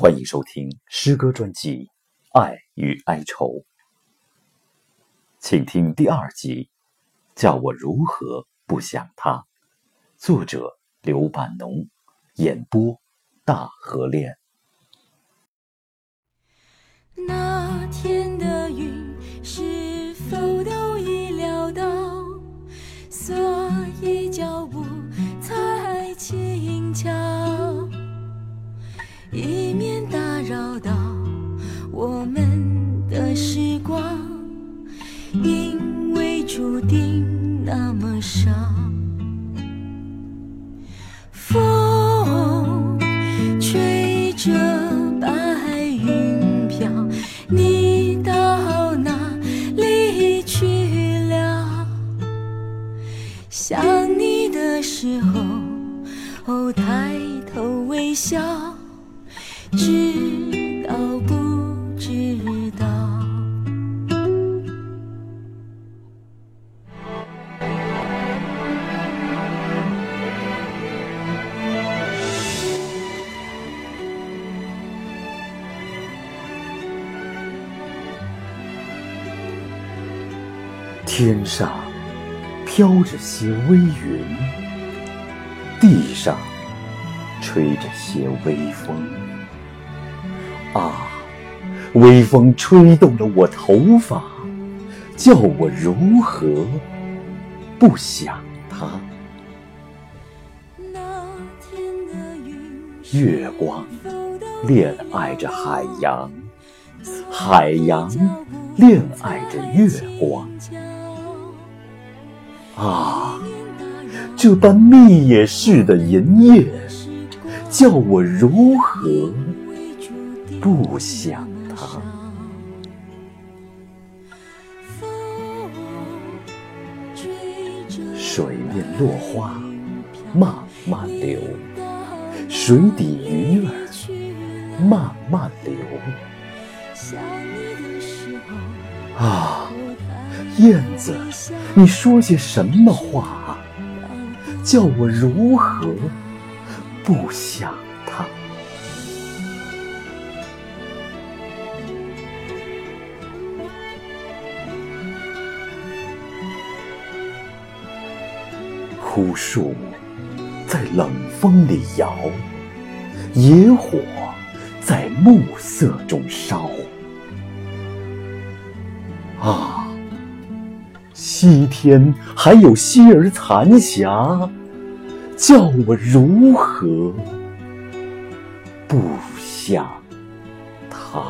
欢迎收听诗歌专辑《爱与哀愁》，请听第二集，叫我如何不想他。作者刘半农，演播大河恋。那天的云是否都已料到，所以脚步才轻巧，以因为注定那么少。风吹着白云飘，你到哪里去了？想你的时候，哦，抬头微笑，只天上飘着些微云，地上吹着些微风。啊，微风吹动了我头发，叫我如何不想他？月光恋爱着海洋，海洋恋爱着月光。啊，这般密也似的银叶，叫我如何不想他？水面落花慢慢流，水底鱼儿慢慢流。啊，燕子，你说些什么话，叫我如何不想他？枯树在冷风里摇，野火在暮色中烧。啊，西天还有些儿残霞，叫我如何不想他？